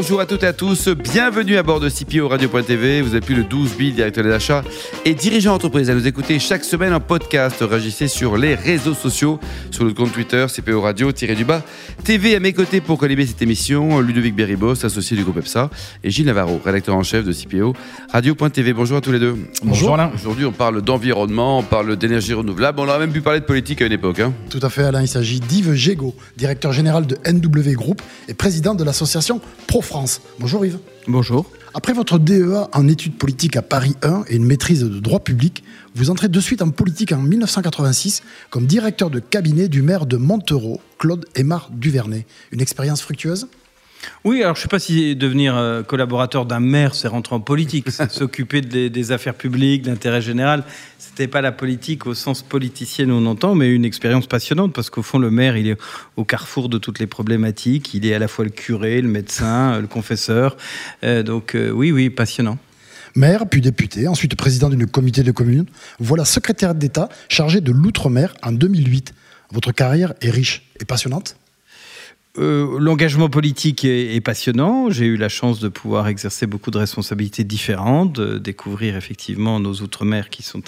Bonjour à toutes et à tous, bienvenue à bord de CPO Radio.tv. Vous êtes plus de 12 000 directeurs d'achat et dirigeants d'entreprise à nous écouter chaque semaine en podcast. Réagissez sur les réseaux sociaux, sur notre compte Twitter, CPO Radio-du-bas. TV à mes côtés pour colliber cette émission, Ludovic Berribos, associé du groupe EPSA, et Gilles Navarro, rédacteur en chef de CPO Radio.tv. Bonjour à tous les deux. Bonjour Alain. Aujourd'hui, on parle d'environnement, on parle d'énergie renouvelable. On aurait même pu parler de politique à une époque. Hein. Tout à fait, Alain. Il s'agit d'Yves Gégaud, directeur général de NW Group et président de l'association Bonjour Yves. Bonjour. Après votre DEA en études politiques à Paris 1 et une maîtrise de droit public, vous entrez de suite en politique en 1986 comme directeur de cabinet du maire de Montereau, Claude Aymar Duvernay. Une expérience fructueuse? Oui, alors je ne sais pas si devenir euh, collaborateur d'un maire, c'est rentrer en politique, s'occuper des, affaires publiques, d'intérêt général. C'était pas la politique au sens politicien on entend, mais une expérience passionnante parce qu'au fond, le maire, il est au carrefour de toutes les problématiques. Il est à la fois le curé, le médecin, euh, le confesseur. Euh, donc oui, oui, passionnant. Maire, puis député, ensuite président d'une comité de communes. Voilà secrétaire d'État chargé de l'outre-mer en 2008. Votre carrière est riche et passionnante? Euh, l'engagement politique est, passionnant. J'ai eu la chance de pouvoir exercer beaucoup de responsabilités différentes, de découvrir effectivement nos outre-mer qui sont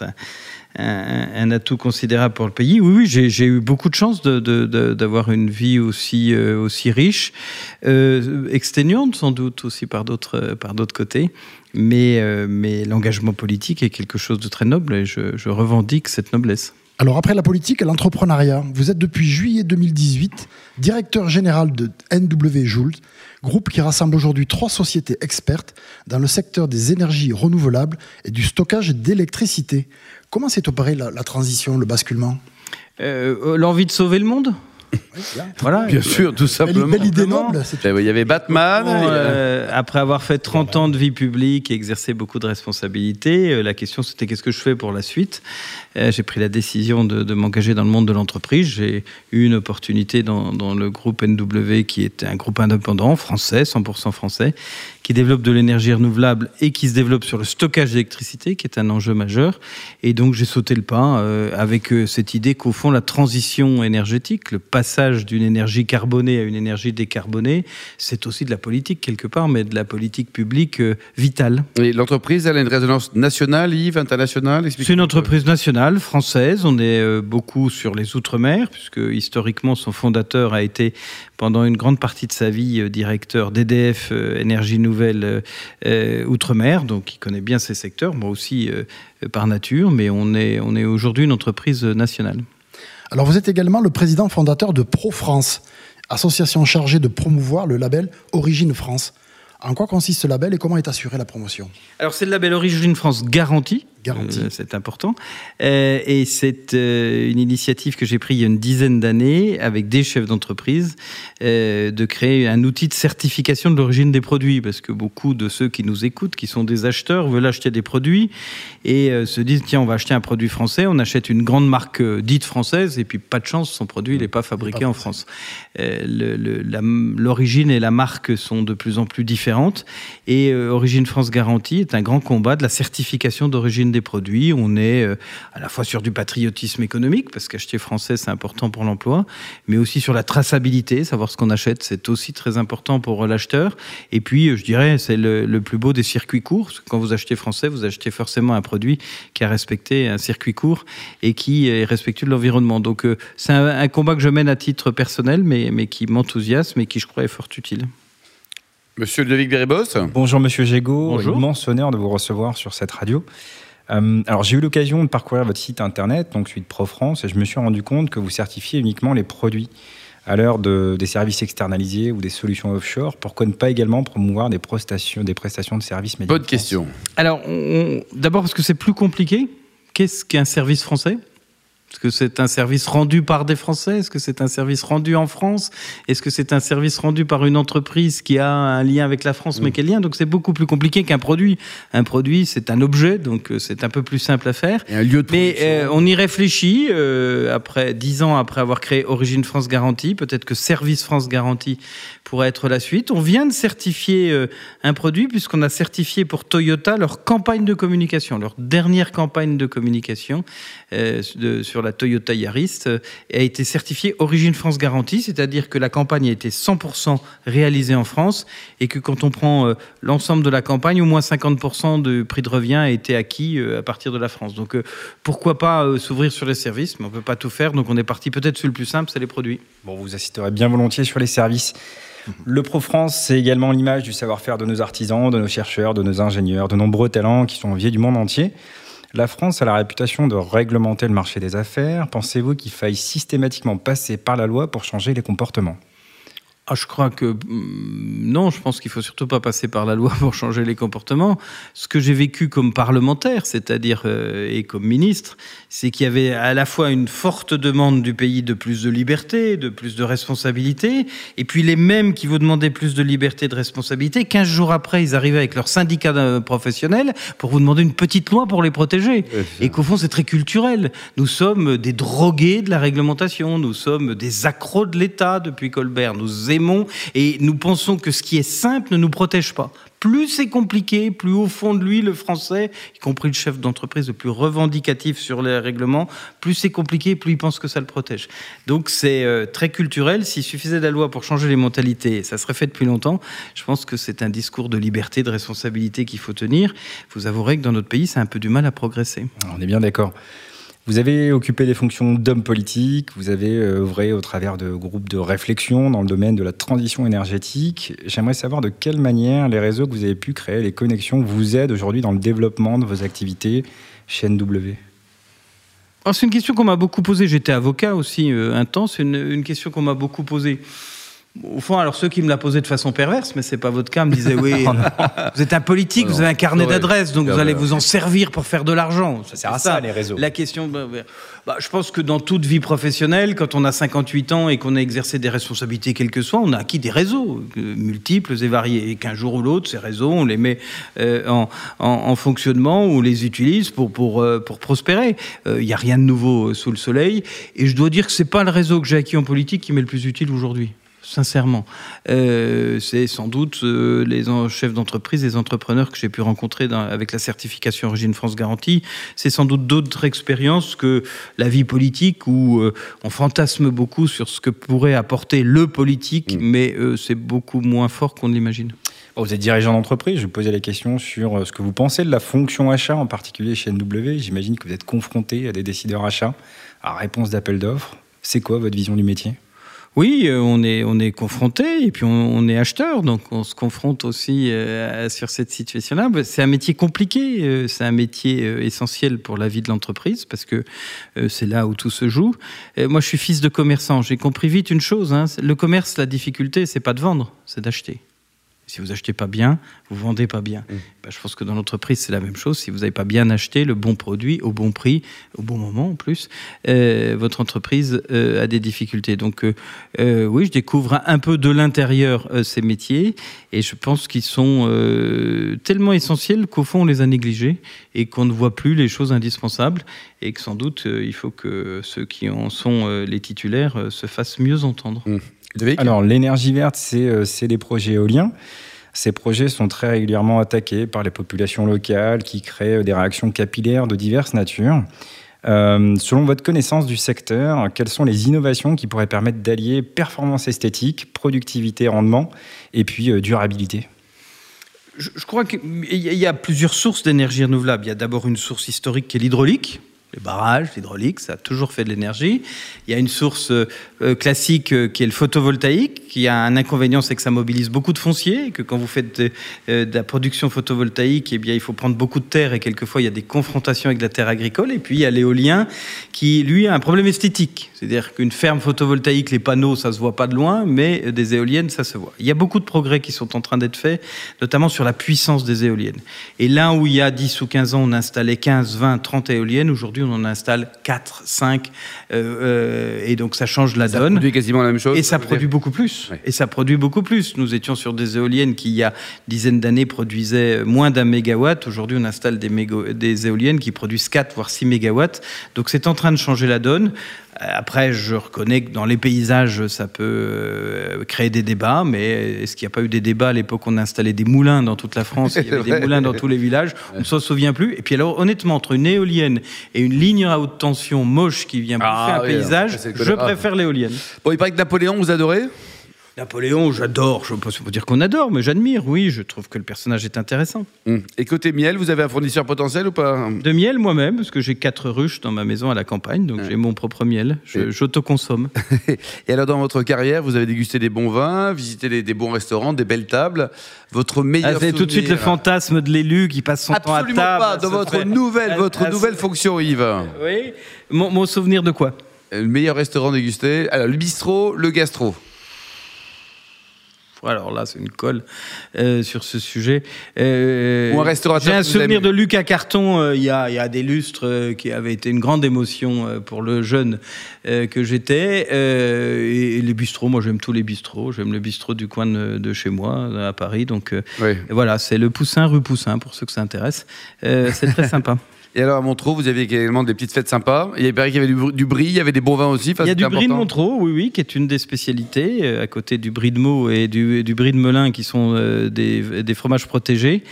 un, atout considérable pour le pays. Oui, oui j'ai eu beaucoup de chance d'avoir une vie aussi, euh, riche, euh, exténuante sans doute aussi par d'autres côtés. Mais l'engagement politique est quelque chose de très noble et je revendique cette noblesse. Alors après la politique, l'entrepreneuriat. Vous êtes depuis juillet 2018 directeur général de NW Joule, groupe qui rassemble aujourd'hui trois sociétés expertes dans le secteur des énergies renouvelables et du stockage d'électricité. Comment s'est opérée la, transition, le basculement? Euh, L'envie de sauver le monde? Voilà, bien sûr, tout simplement. Belle, idée noble. Il y avait Batman. Euh, après avoir fait 30 ans de vie publique et exercé beaucoup de responsabilités, euh, la question c'était qu'est-ce que je fais pour la suite? Euh, J'ai pris la décision de, m'engager dans le monde de l'entreprise. J'ai eu une opportunité dans, dans, le groupe NW qui est un groupe indépendant français, 100% français, qui développe de l'énergie renouvelable et qui se développe sur le stockage d'électricité, qui est un enjeu majeur. Et donc j'ai sauté le pas euh, avec cette idée qu'au fond la transition énergétique, le passage d'une énergie carbonée à une énergie décarbonée, c'est aussi de la politique quelque part, mais de la politique publique euh, vitale. Et l'entreprise, elle a une résonance nationale, Yves, internationale C'est une entreprise nationale, française. On est beaucoup sur les Outre-mer, puisque historiquement son fondateur a été pendant une grande partie de sa vie directeur d'EDF Énergie Nouvelle euh, Outre-mer, donc il connaît bien ces secteurs, moi aussi euh, par nature, mais on est, on est aujourd'hui une entreprise nationale. Alors vous êtes également le président fondateur de Pro-France, association chargée de promouvoir le label Origine France. En quoi consiste ce label et comment est assurée la promotion? Alors c'est le label Origine France garantie, Garantie. Euh, c'est important. Euh, et c'est euh, une initiative que j'ai prise il y a une dizaine d'années avec des chefs d'entreprise de créer un outil de certification de l'origine des produits. Parce que beaucoup de ceux qui nous écoutent, qui sont des acheteurs, veulent acheter des produits et se disent tiens, on va acheter un produit français, on achète une grande marque dite française et puis pas de chance, son produit n'est pas fabriqué en France. L'origine et la marque sont de plus en plus différentes. Et Origine France Garantie est un grand combat de la certification d'origine des produits. On est euh, à la fois sur du patriotisme économique, parce qu'acheter français, c'est important pour l'emploi, mais aussi sur la traçabilité, savoir ce qu'on achète, c'est aussi très important pour l'acheteur. Et puis, euh, je dirais, c'est le, plus beau des circuits courts. quand vous achetez français, vous achetez forcément un produit qui a respecté un circuit court et qui est respectueux de l'environnement. Donc, euh, c'est un, combat que je mène à titre personnel, mais, mais qui m'enthousiasme et qui, je crois, est fort utile. Monsieur Ludovic Beribos. Bonjour Monsieur Gégaud, Bonjour. immense honneur de vous recevoir sur cette radio. Euh, alors j'ai eu l'occasion de parcourir votre site internet, donc celui de ProFrance, et je me suis rendu compte que vous certifiez uniquement les produits à l'heure de, des services externalisés ou des solutions offshore. Pourquoi ne pas également promouvoir des prestations, des prestations de services médicaux Bonne question. Alors d'abord parce que c'est plus compliqué. Qu'est-ce qu'un service français? Est-ce que c'est un service rendu par des Français? Est-ce que c'est un service rendu en France? Est-ce que c'est un service rendu par une entreprise qui a un lien avec la France, mais mm. quel lien Donc c'est beaucoup plus compliqué qu'un produit. Un produit, c'est un objet, donc euh, c'est un peu plus simple à faire. un lieu de mais euh, on y réfléchit euh, après dix ans après avoir créé Origine France Garantie. Peut-être que Service France Garantie pourrait être la suite. On vient de certifier un produit puisqu'on a certifié pour Toyota leur campagne de communication, leur dernière campagne de communication de, sur la Toyota Yaris euh, a été certifiée Origine France Garantie, c'est-à-dire que la campagne a été 100% réalisée en France et que quand on prend euh, l'ensemble de la campagne, au moins 50% du prix de revient a été acquis euh, à partir de la France. Donc pourquoi pas s'ouvrir sur les services, mais on ne peut pas tout faire, donc on est parti peut-être sur le plus simple, c'est les produits. Bon, vous assisterez bien volontiers sur les services. Le Pro-France, c'est également l'image du savoir-faire de nos artisans, de nos chercheurs, de nos ingénieurs, de nombreux talents qui sont enviés du monde entier. La France a la réputation de réglementer le marché des affaires. Pensez-vous qu'il faille systématiquement passer par la loi pour changer les comportements? Ah, je crois que mm, non, je pense qu'il faut surtout pas passer par la loi pour changer les comportements. Ce que j'ai vécu comme parlementaire, c'est-à-dire euh, et comme ministre, c'est qu'il y avait à la fois une forte demande du pays de plus de liberté, de plus de responsabilité, et puis les mêmes qui vous demandaient plus de liberté, de responsabilité, 15 jours après, ils arrivaient avec leur syndicat professionnel pour vous demander une petite loi pour les protéger. et qu'au fond, c'est très culturel. Nous sommes des drogués de la réglementation, nous sommes des accros de l'État depuis Colbert. Nous et nous pensons que ce qui est simple ne nous protège pas. Plus c'est compliqué, plus au fond de lui, le français, y compris le chef d'entreprise le plus revendicatif sur les règlements, plus c'est compliqué, plus il pense que ça le protège. Donc c'est euh, très culturel. S'il suffisait de la loi pour changer les mentalités, ça serait fait depuis longtemps. Je pense que c'est un discours de liberté, de responsabilité qu'il faut tenir. Vous avouerez que dans notre pays, c'est un peu du mal à progresser. On est bien d'accord. Vous avez occupé des fonctions d'homme politique, vous avez euh, œuvré au travers de groupes de réflexion dans le domaine de la transition énergétique. J'aimerais savoir de quelle manière les réseaux que vous avez pu créer, les connexions, vous aident aujourd'hui dans le développement de vos activités chez NW. c'est une question qu'on m'a beaucoup posée. J'étais avocat aussi euh, un temps. C'est une, question qu'on m'a beaucoup posée. Au fond, alors ceux qui me la posaient de façon perverse, mais c'est pas votre cas, me disaient oui, oh vous êtes un politique, vous avez un carnet d'adresses, donc vous allez vous en servir pour faire de l'argent. Ça sert à ça, les réseaux. La question, bah, bah, je pense que dans toute vie professionnelle, quand on a 58 ans et qu'on a exercé des responsabilités quelles que soient, on a acquis des réseaux euh, multiples et variés, et qu'un jour ou l'autre, ces réseaux, on les met euh, en, en, fonctionnement, ou on les utilise pour pour euh, pour prospérer. Il n'y a rien de nouveau sous le soleil, et je dois dire que c'est pas le réseau que j'ai acquis en politique qui m'est le plus utile aujourd'hui sincèrement. Euh, c'est sans doute euh, les chefs d'entreprise, les entrepreneurs que j'ai pu rencontrer avec la certification Origine France Garantie. C'est sans doute d'autres expériences que la vie politique où euh, on fantasme beaucoup sur ce que pourrait apporter le politique, mm. mais c'est beaucoup moins fort qu'on l'imagine. Vous êtes dirigeant d'entreprise, je vous posais la question sur ce que vous pensez de la fonction achat, en particulier chez NW. J'imagine que vous êtes confronté à des décideurs achats, à réponse d'appel d'offres. C'est quoi votre vision du métier? Oui, euh, on est, on est confronté et puis on, est acheteur, donc on se confronte aussi euh, sur cette situation-là. Bah, c'est un métier compliqué, euh, c'est un métier essentiel pour la vie de l'entreprise parce que c'est là où tout se joue. moi, je suis fils de commerçant. J'ai compris vite une chose hein, le commerce, la difficulté, c'est pas de vendre, c'est d'acheter. Si vous achetez pas bien, vous vendez pas bien. Mmh. Ben, je pense que dans l'entreprise, c'est la même chose. Si vous n'avez pas bien acheté le bon produit au bon prix, au bon moment en plus, euh, votre entreprise euh, a des difficultés. Donc euh, oui, je découvre un peu de l'intérieur ces métiers et je pense qu'ils sont tellement essentiels qu'au fond, on les a négligés et qu'on ne voit plus les choses indispensables et que sans doute, il faut que ceux qui en sont les titulaires se fassent mieux entendre. Mmh. Alors, l'énergie verte, c'est les projets éoliens. Ces projets sont très régulièrement attaqués par les populations locales qui créent des réactions capillaires de diverses natures. Euh, selon votre connaissance du secteur, quelles sont les innovations qui pourraient permettre d'allier performance esthétique, productivité, rendement et puis euh, durabilité? Je, je crois qu'il y a plusieurs sources d'énergie renouvelable. Il y a d'abord une source historique qui est l'hydraulique les barrages, l'hydraulique, ça a toujours fait de l'énergie. Il y a une source euh, classique euh, qui est le photovoltaïque, qui a un inconvénient, c'est que ça mobilise beaucoup de foncier, que quand vous faites de, euh, la production photovoltaïque, eh bien, il faut prendre beaucoup de terre, et quelquefois il y a des confrontations avec la terre agricole. Et puis il y a l'éolien, qui lui a un problème esthétique. C'est-à-dire qu'une ferme photovoltaïque, les panneaux, ça se voit pas de loin, mais des éoliennes, ça se voit. Il y a beaucoup de progrès qui sont en train d'être faits, notamment sur la puissance des éoliennes. Et là où il y a 10 ou 15 ans, on installait 15, 20, 30 éoliennes, aujourd'hui, aujourd'hui, on en installe 4, 5, et donc ça change la donne. Ça produit quasiment la même chose. Et ça produit beaucoup plus. Et ça produit beaucoup plus. Nous étions sur des éoliennes qui, il y a une dizaine d'années, produisaient moins d'un mégawatt. Aujourd'hui, on installe des, des éoliennes qui produisent 4 voire 6 mégawatts. Donc c'est en train de changer la donne. Après, je reconnais que dans les paysages, ça peut euh, créer des débats, mais est-ce qu'il n'y a pas eu des débats à l'époque On installait des moulins dans toute la France, il y avait des moulins dans tous les villages, on ne s'en souvient plus. Et puis alors, honnêtement, entre une éolienne et une ligne à haute tension moche qui vient bouffer ah un paysage, je préfère l'éolienne. Bon, il paraît que Napoléon, vous adorez? Napoléon, j'adore. Je ne peux pas dire qu'on adore, mais j'admire. Oui, je trouve que le personnage est intéressant. Hum. Et côté miel, vous avez un fournisseur potentiel ou pas? De miel moi-même, parce que j'ai quatre ruches dans ma maison à la campagne, donc j'ai mon propre miel. J'autoconsomme. Et alors, dans votre carrière, vous avez dégusté des bons vins, visité des, bons restaurants, des belles tables. Votre meilleur. Ah, c'est tout de suite le fantasme de l'élu qui passe son temps à table. pas. Dans votre nouvelle, votre nouvelle fonction, Yves. Oui. Mon, mon souvenir de quoi? Le meilleur restaurant dégusté. Alors, le bistrot, le gastro. Alors là, c'est une colle euh, sur ce sujet. Euh, Ou un restaurateur. J'ai un souvenir de Lucas Carton euh, il, y a, il y a des lustres qui avait été une grande émotion pour le jeune que j'étais. Et, les bistrots, moi j'aime tous les bistrots. J'aime le bistrot du coin de, chez moi, à Paris. Donc voilà, c'est le Poussin, rue Poussin, pour ceux que ça intéresse. c'est très sympa. Et alors à Montreux, vous aviez également des petites fêtes sympas. Il y avait, qu'il y avait du, brie, il y avait des bons vins aussi. Il y a du brie de Montreux, oui, oui, qui est une des spécialités, euh, à côté du brie de Meaux et du, du brie de Melun, qui sont euh, des, des, fromages protégés.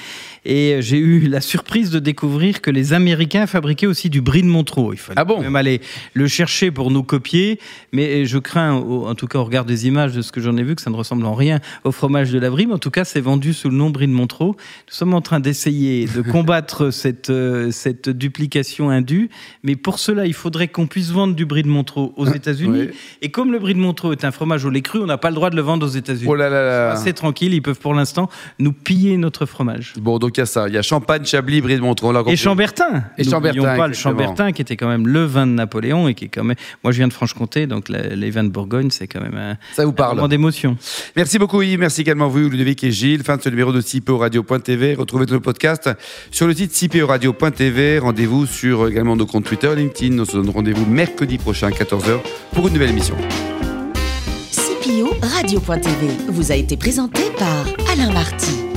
Et j'ai eu la surprise de découvrir que les Américains fabriquaient aussi du brie de Montreux. Il fallait ah bon même aller le chercher pour nous copier. Mais je crains, en tout cas au regard des images de ce que j'en ai vu, que ça ne ressemble en rien au fromage de la brie. Mais en tout cas, c'est vendu sous le nom brie de Montreux. Nous sommes en train d'essayer de combattre cette, euh, cette duplication indue. Mais pour cela, il faudrait qu'on puisse vendre du brie de Montreux aux États-Unis. Et comme le brie de Montreux est un fromage au lait cru, on n'a pas le droit de le vendre aux États-Unis. Oh là là là. C'est tranquille, ils peuvent pour l'instant nous piller notre fromage. Bon, donc il y a ça. Il y a Champagne, Chablis, Brie de Montreux. Et Chambertin. Et Chambertin. pas le Chambertin qui était quand même le vin de Napoléon et qui est quand même. Moi, je viens de Franche-Comté, donc les vins de Bourgogne, c'est quand même un, ça vous parle. moment d'émotion. Merci beaucoup, Yves. Merci également vous, Ludovic et Gilles. Fin de ce numéro de CIPO Radio.tv. Retrouvez notre podcast sur le site CIPO Radio.tv. Rendez-vous sur également nos comptes Twitter, LinkedIn. Nous se donne rendez-vous mercredi prochain, 14h, pour une nouvelle émission. CPO Radio.tv vous a été présenté par Alain Marty.